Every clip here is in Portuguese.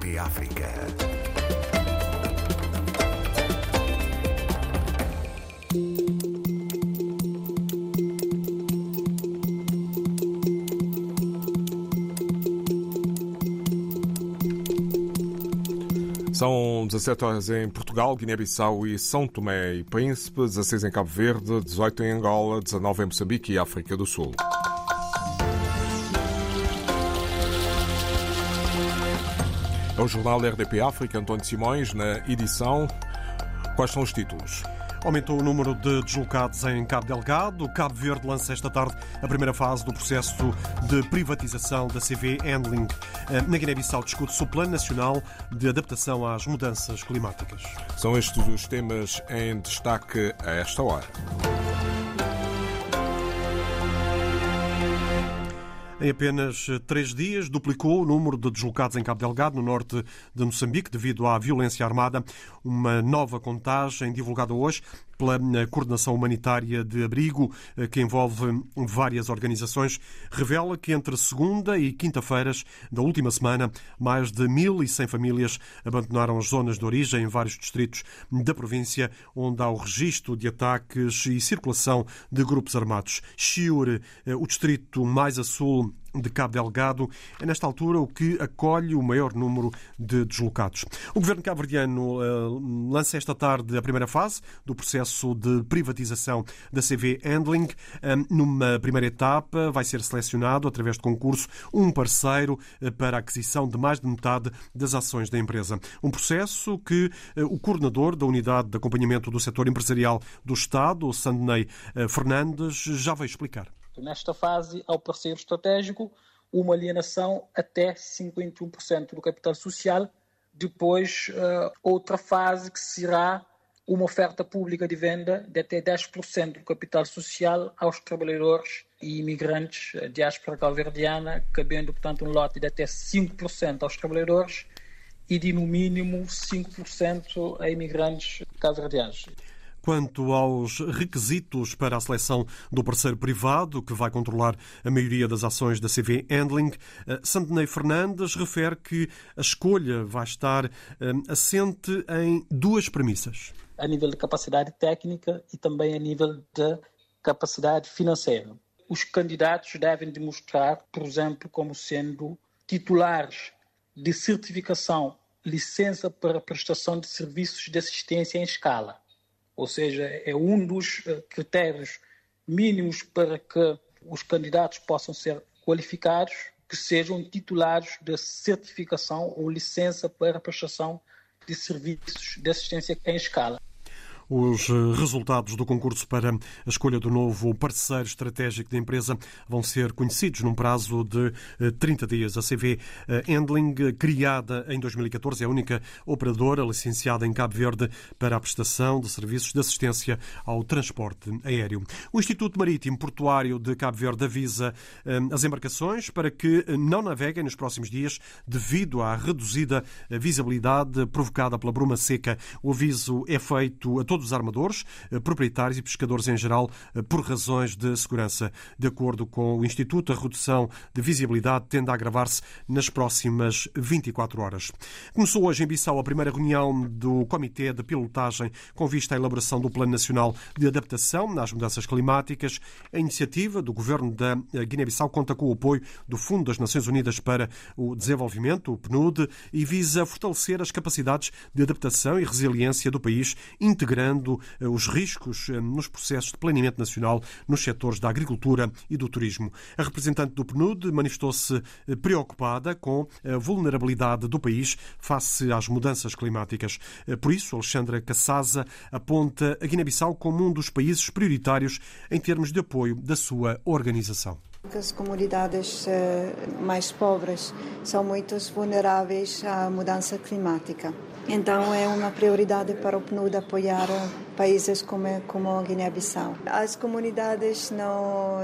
RDP África. São 17 horas em Portugal, Guiné-Bissau e São Tomé e Príncipe, 16 em Cabo Verde, 18 em Angola, 19 em Moçambique e África do Sul. É o jornal RDP África, António Simões, na edição. Quais são os títulos? Aumentou o número de deslocados em Cabo Delgado. Cabo Verde lança esta tarde a primeira fase do processo de privatização da CV Handling. Na Guiné-Bissau discute-se o Plano Nacional de Adaptação às Mudanças Climáticas. São estes os temas em destaque a esta hora. Em apenas três dias, duplicou o número de deslocados em Cabo Delgado, no norte de Moçambique, devido à violência armada. Uma nova contagem divulgada hoje pela Coordenação Humanitária de Abrigo, que envolve várias organizações, revela que entre segunda e quinta-feiras da última semana, mais de 1.100 famílias abandonaram as zonas de origem em vários distritos da província, onde há o registro de ataques e circulação de grupos armados. Chiure, o distrito mais a sul de Cabo Delgado é, nesta altura, o que acolhe o maior número de deslocados. O governo cabo-verdiano uh, lança esta tarde a primeira fase do processo de privatização da CV Handling. Uh, numa primeira etapa, vai ser selecionado, através de concurso, um parceiro uh, para a aquisição de mais de metade das ações da empresa. Um processo que o coordenador da Unidade de Acompanhamento do Setor Empresarial do Estado, Sandney Fernandes, já vai explicar. Nesta fase, ao parceiro estratégico, uma alienação até 51% do capital social. Depois, uh, outra fase que será uma oferta pública de venda de até 10% do capital social aos trabalhadores e imigrantes de diáspora calverdiana, cabendo, portanto, um lote de até 5% aos trabalhadores e de, no mínimo, 5% a imigrantes calverdianos. Quanto aos requisitos para a seleção do parceiro privado, que vai controlar a maioria das ações da CV Handling, Sandney Fernandes refere que a escolha vai estar assente em duas premissas. A nível de capacidade técnica e também a nível de capacidade financeira. Os candidatos devem demonstrar, por exemplo, como sendo titulares de certificação, licença para prestação de serviços de assistência em escala ou seja, é um dos critérios mínimos para que os candidatos possam ser qualificados, que sejam titulares de certificação ou licença para prestação de serviços de assistência em escala. Os resultados do concurso para a escolha do novo parceiro estratégico da empresa vão ser conhecidos num prazo de 30 dias. A CV Handling, criada em 2014, é a única operadora licenciada em Cabo Verde para a prestação de serviços de assistência ao transporte aéreo. O Instituto Marítimo Portuário de Cabo Verde avisa as embarcações para que não naveguem nos próximos dias devido à reduzida visibilidade provocada pela bruma seca. O aviso é feito a todos os armadores, proprietários e pescadores em geral, por razões de segurança. De acordo com o Instituto, a redução de visibilidade tende a agravar-se nas próximas 24 horas. Começou hoje em Bissau a primeira reunião do Comitê de Pilotagem com vista à elaboração do Plano Nacional de Adaptação às Mudanças Climáticas. A iniciativa do governo da Guiné-Bissau conta com o apoio do Fundo das Nações Unidas para o Desenvolvimento, o PNUD, e visa fortalecer as capacidades de adaptação e resiliência do país, integrando os riscos nos processos de planeamento nacional nos setores da agricultura e do turismo. A representante do PNUD manifestou-se preocupada com a vulnerabilidade do país face às mudanças climáticas. Por isso, Alexandra Cassaza aponta a Guiné-Bissau como um dos países prioritários em termos de apoio da sua organização. As comunidades mais pobres são muito vulneráveis à mudança climática. Então é uma prioridade para o PNUD apoiar países como, como a Guiné-Bissau. As comunidades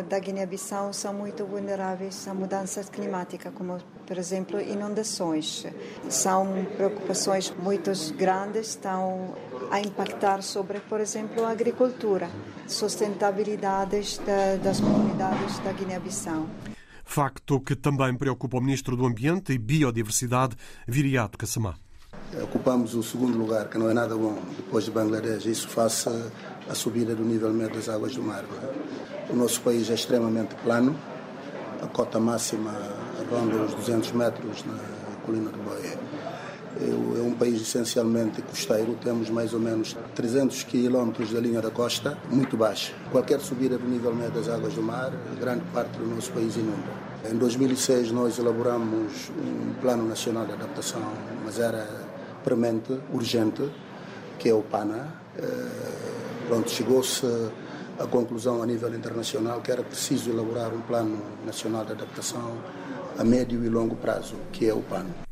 da Guiné-Bissau são muito vulneráveis à mudanças climáticas, como, por exemplo, inundações. São preocupações muito grandes, estão a impactar sobre, por exemplo, a agricultura, sustentabilidade das comunidades da Guiné-Bissau. Facto que também preocupa o Ministro do Ambiente e Biodiversidade, Viriato Kassamá. Ocupamos o segundo lugar, que não é nada bom, depois de Bangladesh. Isso face à subida do nível médio das águas do mar. É? O nosso país é extremamente plano, a cota máxima ronda os 200 metros na colina do Boé. É um país essencialmente costeiro, temos mais ou menos 300 quilómetros da linha da costa, muito baixa. Qualquer subida do nível médio das águas do mar, grande parte do nosso país inunda. Em 2006 nós elaboramos um Plano Nacional de Adaptação, mas era premente, urgente, que é o PANA. Eh, pronto, chegou-se à conclusão a nível internacional que era preciso elaborar um Plano Nacional de Adaptação a médio e longo prazo, que é o PAN.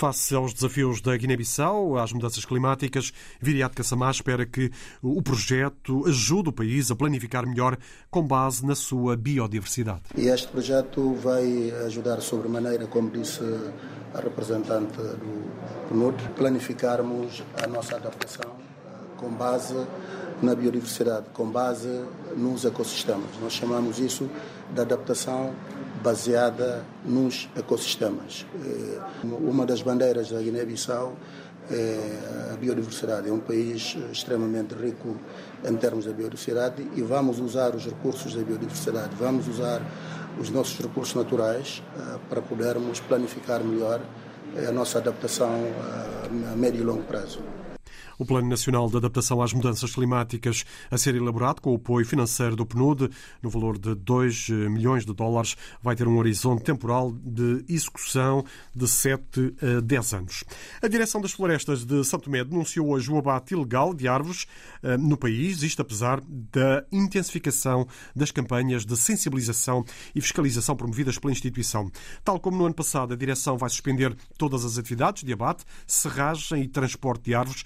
Face aos desafios da Guiné-Bissau, às mudanças climáticas, Viriato Kassamá espera que o projeto ajude o país a planificar melhor com base na sua biodiversidade. E este projeto vai ajudar sobremaneira, como disse a representante do PNUD, planificarmos a nossa adaptação eh, com base na biodiversidade, com base nos ecossistemas. Nós chamamos isso de adaptação baseada nos ecossistemas. Eh, uma das bandeiras da Guiné-Bissau é a biodiversidade. É um país extremamente rico em termos de biodiversidade e vamos usar os recursos da biodiversidade, vamos usar os nossos recursos naturais eh, para podermos planificar melhor eh, a nossa adaptação a médio e longo prazo. O Plano Nacional de Adaptação às Mudanças Climáticas a ser elaborado com o apoio financeiro do PNUD, no valor de 2 milhões de dólares, vai ter um horizonte temporal de execução de 7 a 10 anos. A Direção das Florestas de Santo Tomé denunciou hoje o abate ilegal de árvores eh, no país, isto apesar da intensificação das campanhas de sensibilização e fiscalização promovidas pela instituição. Tal como no ano passado, a direção vai suspender todas as atividades de abate, serragem e transporte de árvores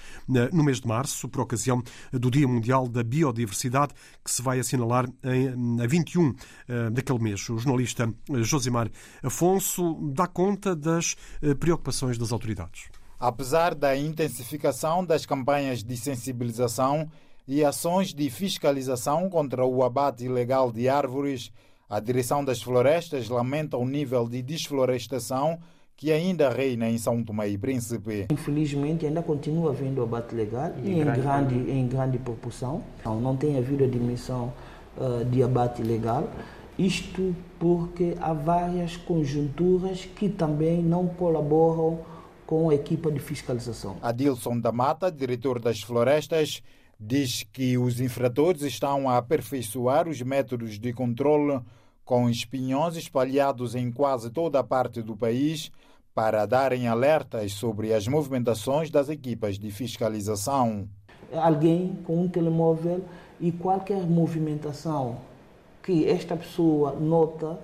no mês de março, por ocasião do Dia Mundial da Biodiversidade, que se vai assinalar em, a 21 eh, daquele mês. O jornalista eh, Josimar Afonso dá conta das eh, preocupações das autoridades. Apesar da intensificação das campanhas de sensibilização e ações de fiscalização contra o abate ilegal de árvores, a Direção das Florestas lamenta o nível de desflorestação que ainda reina em São Tomé e Príncipe. Infelizmente, ainda continua havendo abate legal e em grande, grande, em grande proporção. Não, não tem havido a dimensão uh, de abate legal. Isto porque há várias conjunturas que também não colaboram com a equipa de fiscalização. Adilson da Mata, diretor das florestas, diz que os infratores estão a aperfeiçoar os métodos de controle com espinhões espalhados em quase toda a parte do país para darem alertas sobre as movimentações das equipas de fiscalização. Alguém com um telemóvel e qualquer movimentação que esta pessoa nota,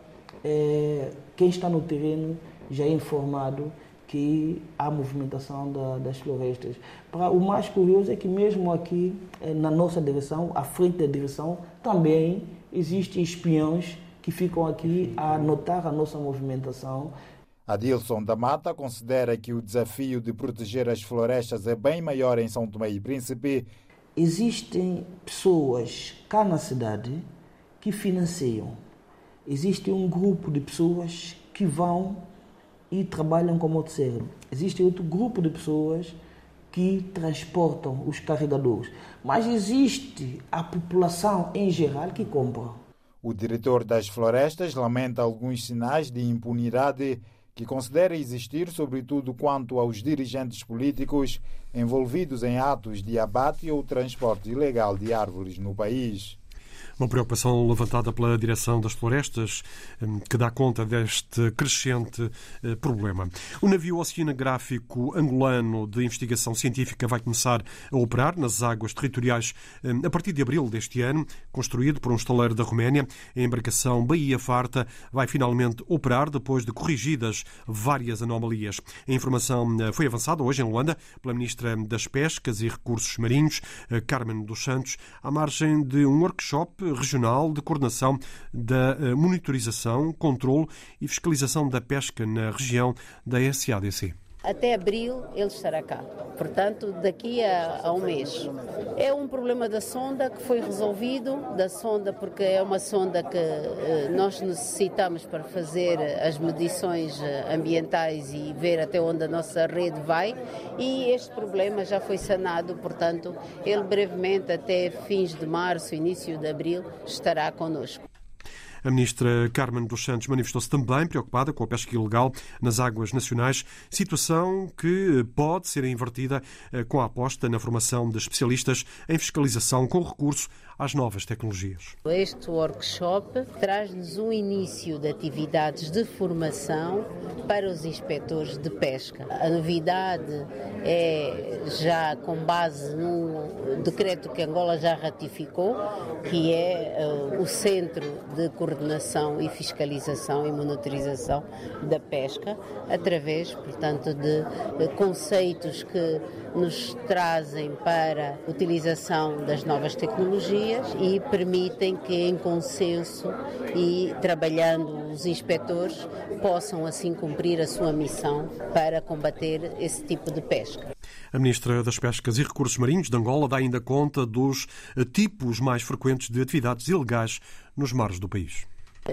é, quem está no terreno já é informado que há movimentação da, das florestas. O mais curioso é que mesmo aqui é, na nossa direção, à frente da direção, também existem espiões que ficam aqui a notar a nossa movimentação. Adilson da Mata considera que o desafio de proteger as florestas é bem maior em São Tomé e Príncipe. Existem pessoas cá na cidade que financiam. Existe um grupo de pessoas que vão e trabalham como motosserra. Existe outro grupo de pessoas que transportam os carregadores. Mas existe a população em geral que compra. O diretor das florestas lamenta alguns sinais de impunidade que considera existir, sobretudo quanto aos dirigentes políticos envolvidos em atos de abate ou transporte ilegal de árvores no país. Uma preocupação levantada pela Direção das Florestas, hum, que dá conta deste crescente eh, problema. O navio oceanográfico angolano de investigação científica vai começar a operar nas águas territoriais hum, a partir de abril deste ano, construído por um estaleiro da Roménia. A embarcação Bahia Farta vai finalmente operar depois de corrigidas várias anomalias. A informação eh, foi avançada hoje em Luanda pela Ministra das Pescas e Recursos Marinhos, eh, Carmen dos Santos, à margem de um workshop regional de coordenação da eh, monitorização, controle e fiscalização da pesca na região da SADC. Até abril ele estará cá. Portanto, daqui a, a, um mês. É um problema da sonda que foi resolvido, da sonda porque é uma sonda que eh, nós necessitamos para fazer as medições eh, ambientais e ver até onde a nossa rede vai e este problema já foi sanado, portanto, ele brevemente até fins de março, início de abril estará connosco. A ministra Carmen dos Santos manifestou-se também preocupada com a pesca ilegal nas águas nacionais, situação que pode ser invertida eh, com a aposta na formação de especialistas em fiscalização com recurso às novas tecnologias. Este workshop traz-nos um início de atividades de formação para os inspectores de pesca. A novidade é já com base num decreto que Angola já ratificou, que é uh, o Centro de Coordenação e Fiscalização e Monitorização da Pesca, através, portanto, de conceitos que nos trazem para a utilização das novas tecnologias e permitem que, em consenso e trabalhando os inspectores, possam assim cumprir a sua missão para combater esse tipo de pesca. A Ministra das Pescas e Recursos Marinhos de Angola dá ainda conta dos tipos mais frequentes de atividades ilegais nos mares do país.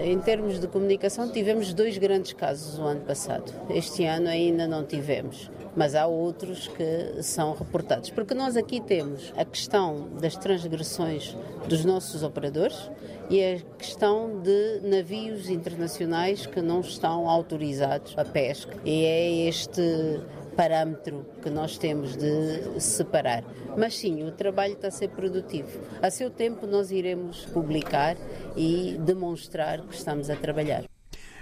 Em termos de comunicação, tivemos dois grandes casos o ano passado. Este ano ainda não tivemos, mas há outros que são reportados. Porque nós aqui temos a questão das transgressões dos nossos operadores e a questão de navios internacionais que não estão autorizados a pesca. E é este parâmetro que nós temos de separar. Mas sim, o trabalho está a ser produtivo. A seu tempo nós iremos publicar e demonstrar que estamos a trabalhar.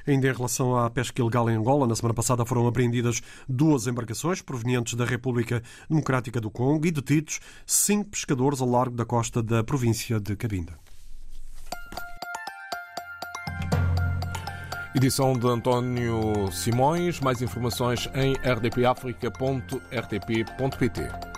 Ainda em relação à pesca ilegal em Angola, na semana passada foram apreendidas duas embarcações provenientes da República Democrática do Congo e detidos cinco pescadores ao largo da costa da província de Cabinda. Edição de António Simões. Mais informações em rdpafrica.rtp.pt.